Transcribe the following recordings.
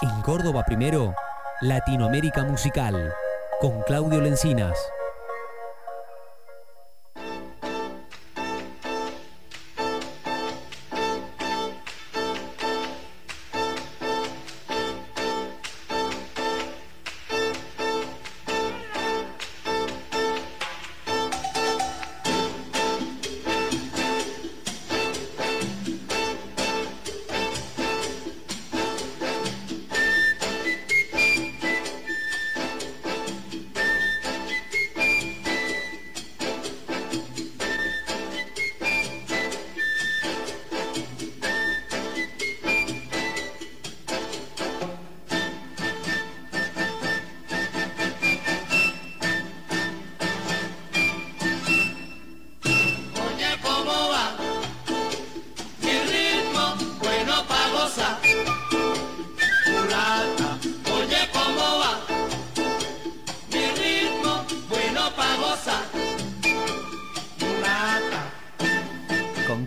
En Córdoba primero, Latinoamérica Musical, con Claudio Lencinas.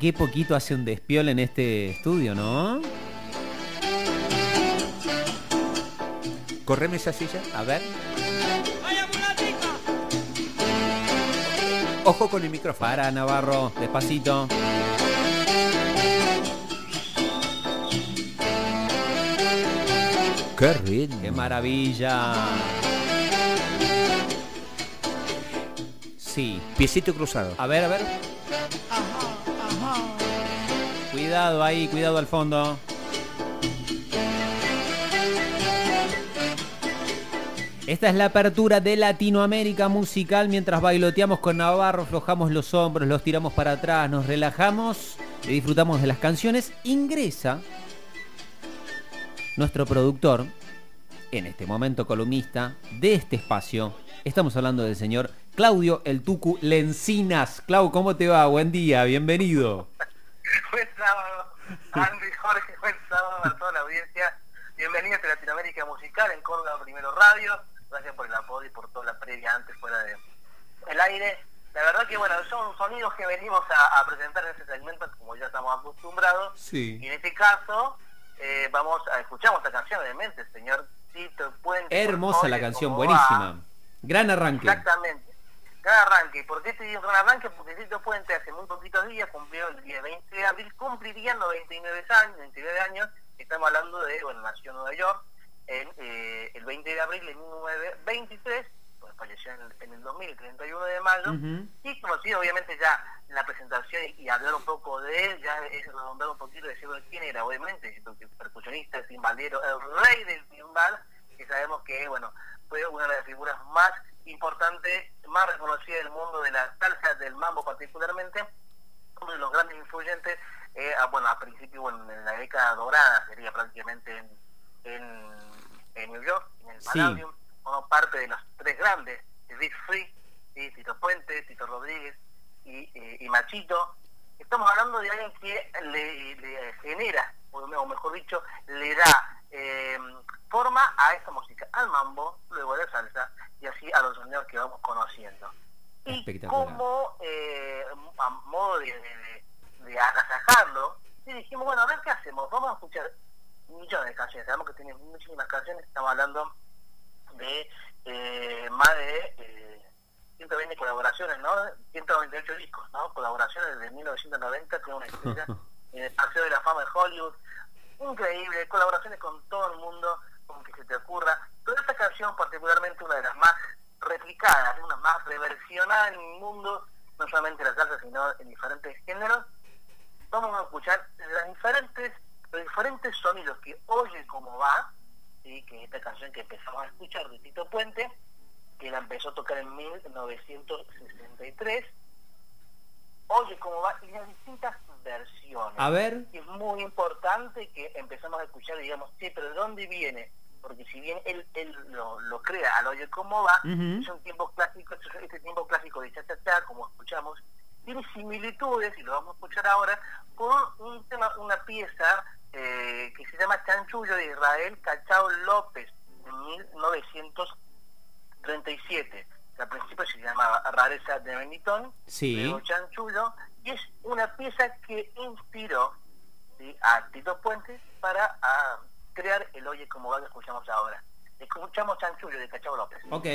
Qué poquito hace un despiol en este estudio, ¿no? Correme esa silla. A ver. Ojo con el micrófono. Para, Navarro, despacito. Qué ritmo. ¡Qué maravilla! Sí. Piecito cruzado. A ver, a ver. Cuidado ahí, cuidado al fondo. Esta es la apertura de Latinoamérica musical. Mientras bailoteamos con Navarro, aflojamos los hombros, los tiramos para atrás, nos relajamos y disfrutamos de las canciones. Ingresa nuestro productor, en este momento columnista de este espacio. Estamos hablando del señor Claudio El Tucu Lencinas. Clau, ¿cómo te va? Buen día, bienvenido. Buen sábado, Andy, Jorge, buen sábado a toda la audiencia. Bienvenidos a Latinoamérica Musical en Córdoba Primero Radio. Gracias por el apoyo y por toda la previa antes fuera de el aire. La verdad que bueno, son sonidos que venimos a, a presentar en este segmento como ya estamos acostumbrados. Sí. Y en este caso eh, vamos a escuchar esta canción obviamente, el señor Tito Puente. Hermosa la canción, ¿cómo buenísima. va? Gran arranque. Exactamente. Cada arranque. ¿Por qué te digo gran arranque? Porque Tito Puente hace muy poquitos días cumplió el día 20 de abril, cumpliría 99 años, 29 años. Estamos hablando de, bueno, nació en Nueva York en, eh, el 20 de abril de 1923, pues falleció en el, en el 2000, el 31 de mayo. Ujú. Y conocido obviamente ya en la presentación y, y hablar un poco de él, ya es redondar un poquito y decir quién era, obviamente, porque percusionista, timbalero, el rey del timbal, que sabemos que, bueno, fue una de las figuras más importantes, más reconocidas del mundo de la salsa, del mambo particularmente, uno de los grandes influyentes, eh, a- bueno, a principio, bueno, en la década dorada sería prácticamente en, en, en New York, en el. Palladium, formó parte de los tres grandes, de Big Free, ¿sí? Tito Puente, Tito Rodríguez y, eh, y Machito. Estamos hablando de alguien que le, le genera, o me- o mejor dicho, le da eh, forma a esta música, al mambo, luego a la salsa y así a los sonidos que vamos conociendo. Y Espectacular. Como eh, a modo de, de, de agasajarlo, y dijimos, bueno, a ver qué hacemos, vamos a escuchar millones de canciones, sabemos que tiene muchísimas canciones, estamos hablando de eh, más de eh, 120 colaboraciones, ¿no? 198 discos, ¿no? Colaboraciones desde 1990, que es una estrella en el Paseo de la Fama de Hollywood. Increíble, colaboraciones con todo el mundo, con que se te ocurra. Pero esta canción, particularmente una de las más replicadas, más reversionadas en el mundo, no solamente en la salsa, sino en diferentes géneros, vamos a escuchar las diferentes, los diferentes sonidos que oye cómo va, ¿sí? que esta canción que empezamos a escuchar de Tito Puente, que la empezó a tocar en 1963, oye cómo va y las distintas versiones. A ver. Y es muy importante que empezamos a escuchar, digamos, sí, pero ¿de dónde viene? Porque si bien él, él lo, lo crea al oye cómo va, Ujú. es un tiempo clásico, este tiempo clásico de cha cha cha, como escuchamos, tiene similitudes, y lo vamos a escuchar ahora, con un tema, una pieza eh, que se llama Chanchullo de Israel Cachao López, de 1937. Que al principio se llamaba Rareza de Benitón, Sí. luego Chanchullo, y es una pieza que inspiró ¿sí? a Tito Puentes para ah, crear el Oye como va que escuchamos ahora. Escuchamos Chanchullo de Cachao López. Ok.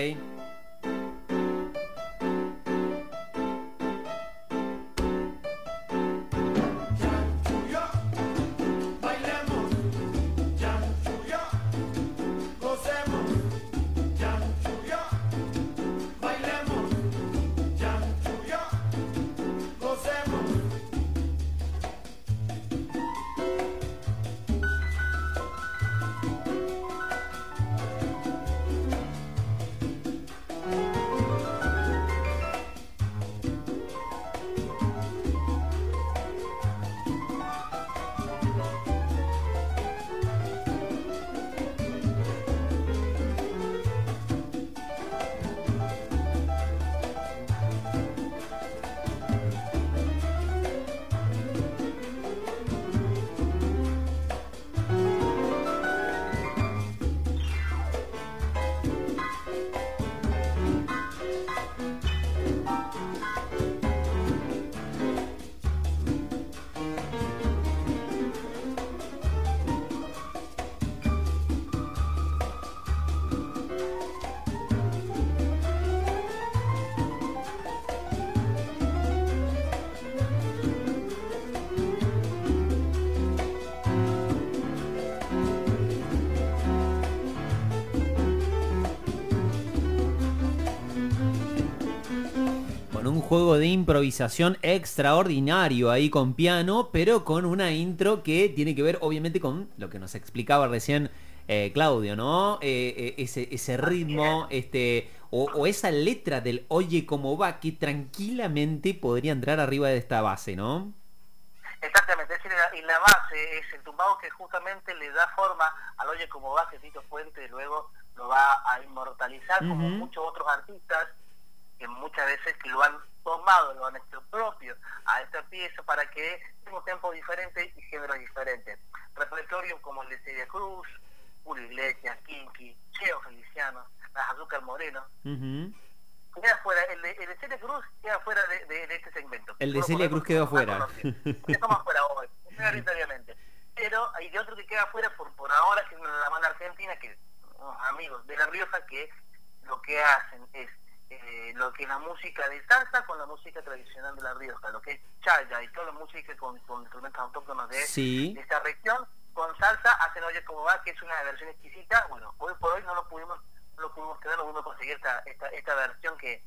Juego de improvisación extraordinario ahí con piano, pero con una intro que tiene que ver obviamente con lo que nos explicaba recién eh, Claudio, ¿no? Eh, eh, ese, ese ritmo, este, o, o esa letra del Oye cómo va, que tranquilamente podría entrar arriba de esta base, ¿no? Exactamente, es decir, la- y la base es el tumbado que justamente le da forma al Oye como va que Tito Puente luego lo va a inmortalizar como muchos otros artistas que muchas veces que lo han tomado, lo han hecho propio a esta pieza para que tenga un tiempo diferente y géneros diferentes. Repertorio como el de Celia Cruz, Julio Iglesias, Kinky, Cheo Feliciano, las Azúcar Moreno. Queda fuera, el de, el de Celia Cruz queda fuera de, de- de este segmento. El de Celia Cruz quedó fuera. Estamos fuera hoy, mayoritariamente. Pero hay de otro que queda fuera por, por ahora, que es la banda argentina, que unos amigos de La Rioja, que lo que hacen es eh, lo que es la música de salsa con la música tradicional de La Rioja, lo que es chaya y toda la música con, con instrumentos autóctonos de, Sí. de esta región, con salsa hacen Oye como va, que es una versión exquisita. Bueno, hoy por hoy no lo pudimos, no lo pudimos tener, no pudimos conseguir esta, esta, esta versión que,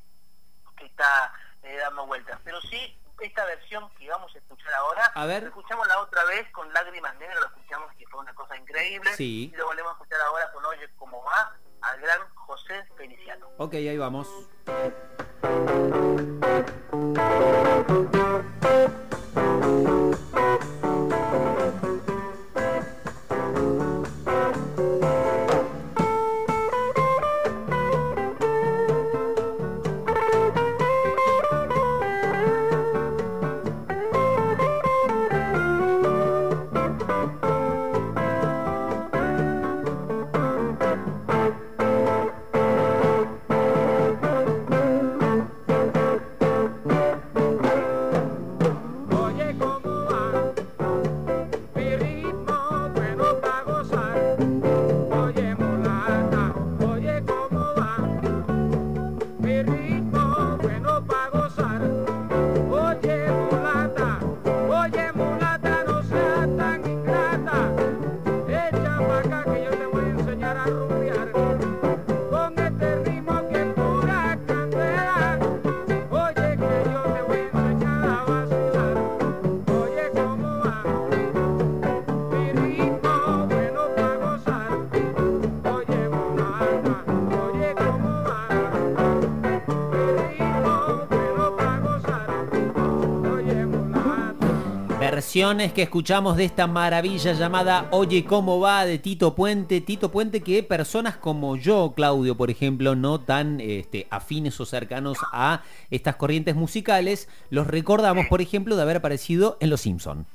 que está eh, dando vueltas. Pero sí, esta versión que vamos a escuchar ahora, A ver. escuchamos la otra vez con Lágrimas Negras, lo escuchamos que fue una cosa increíble, Sí. y lo volvemos a escuchar ahora con Oye como va, al gran José Feliciano. Ok, ahí vamos. Que escuchamos de esta maravilla llamada Oye cómo va de Tito Puente. Tito Puente que personas como yo, Claudio, por ejemplo, no tan este, afines o cercanos a estas corrientes musicales, los recordamos, por ejemplo, de haber aparecido en Los Simpson.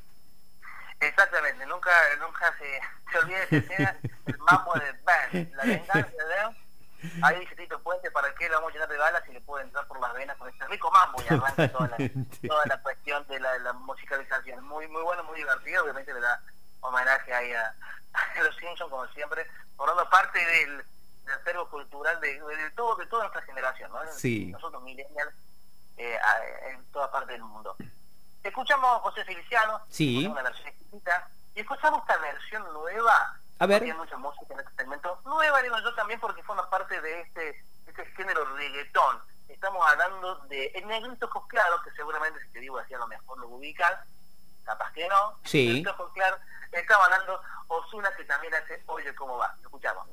Exactamente, nunca, nunca se, se olvida esa escena, el mambo de Bang, la venganza de Ahí dice Tito Puente, ¿para qué le vamos a llenar de balas si le puede entrar por las venas con este rico mambo y arranca toda la, toda la cuestión de la, la musicalización? Muy muy bueno, muy divertido, obviamente le da homenaje ahí a, los Simpsons, como siempre, formando parte del, del acervo cultural de, de todo, de toda nuestra generación, ¿no? Sí. Nosotros millennials eh, a- en toda parte del mundo. Escuchamos a José Feliciano, Sí. una versión exquisita, y escuchamos esta versión nueva. A ver. Hay mucha música en este segmento. Nueva, digo yo también, porque forma parte de este, este género reggaetón. Estamos hablando de El Negrito Ojos Claros, que seguramente si te digo así a lo mejor lo ubican, capaz que no. Sí. Negrito Ojos Claros. Estamos hablando Osuna, que también hace Oye Cómo Va. Lo escuchamos.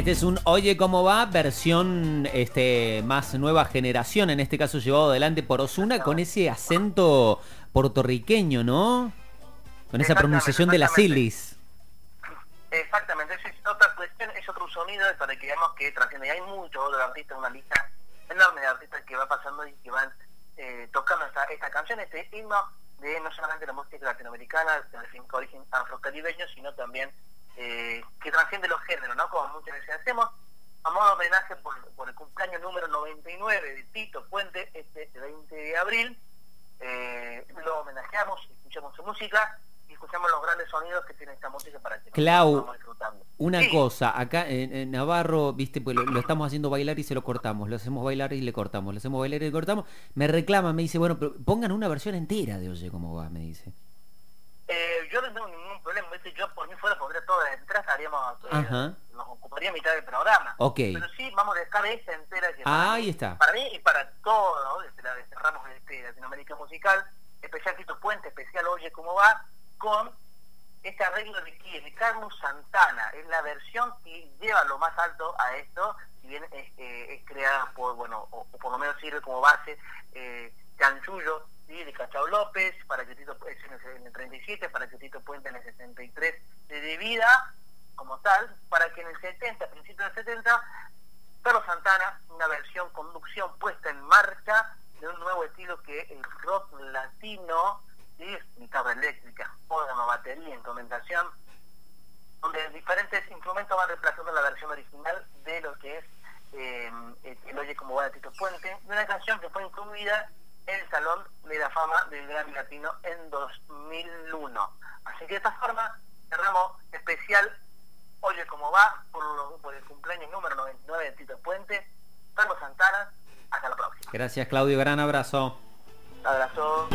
Este es un Oye cómo va, versión este, más nueva generación, en este caso llevado adelante por Osuna con ese acento puertorriqueño, ¿no? Con esa pronunciación de las exactamente. ilis. Exactamente, esa es otra cuestión, es otro sonido para que veamos que trasciende. Y hay muchos otros artistas, una lista enorme de artistas que va pasando y que van eh, tocando esta, esta canción, este himno de no solamente la música latinoamericana, de finca origen afrocaribeño, sino también eh, que trasciende los géneros, ¿no? Como muchas veces hacemos, a modo de homenaje por, por el cumpleaños número 99 de Tito Puente, este 20 de abril. Eh, lo homenajeamos, escuchamos su música y escuchamos los grandes sonidos que tiene esta música para que Clau, disfrutando. Una Sí, cosa, acá en, en Navarro, viste, pues lo, lo estamos haciendo bailar y se lo cortamos, lo hacemos bailar y le cortamos, lo hacemos bailar y le cortamos. Me reclama, me dice, bueno, pero pongan una versión entera de Oye cómo va, me dice. eh, yo no tengo ningún problema, ¿viste? yo por mí fuera pondría todo de entrada, estaríamos, eh, nos ocuparía mitad del programa. Ok. Pero sí, vamos a dejar esa entera que Ahí está. Para mí y para todos, desde la desde ramos de este, Latinoamérica Musical, especial Tito Puente, especial Oye Cómo Va, con este arreglo de Carlos Santana, es la versión que lleva lo más alto a esto, si bien es, eh, es creada por, bueno, o, o por lo menos sirve como base, eh, Chanchullo, de Cachao López, para que Tito es en el, en el 37, para que Tito Puente en el 63 de, de vida, como tal, para que en el 70, a principios del 70, Carlos Santana, una versión conducción puesta en marcha de un nuevo estilo que el rock latino, ¿sí? guitarra eléctrica, órgano, batería, instrumentación, donde diferentes instrumentos van reemplazando la versión original de lo que es eh, el Oye como va de Tito Puente, de una canción que fue incluida el Salón de la Fama del Gran Latino en 2001. Así que de esta forma cerramos especial Oye cómo va por, lo- por el cumpleaños número 99 de Tito Puente, Carlos Santana, hasta la próxima. Gracias Claudio, gran abrazo. Abrazo.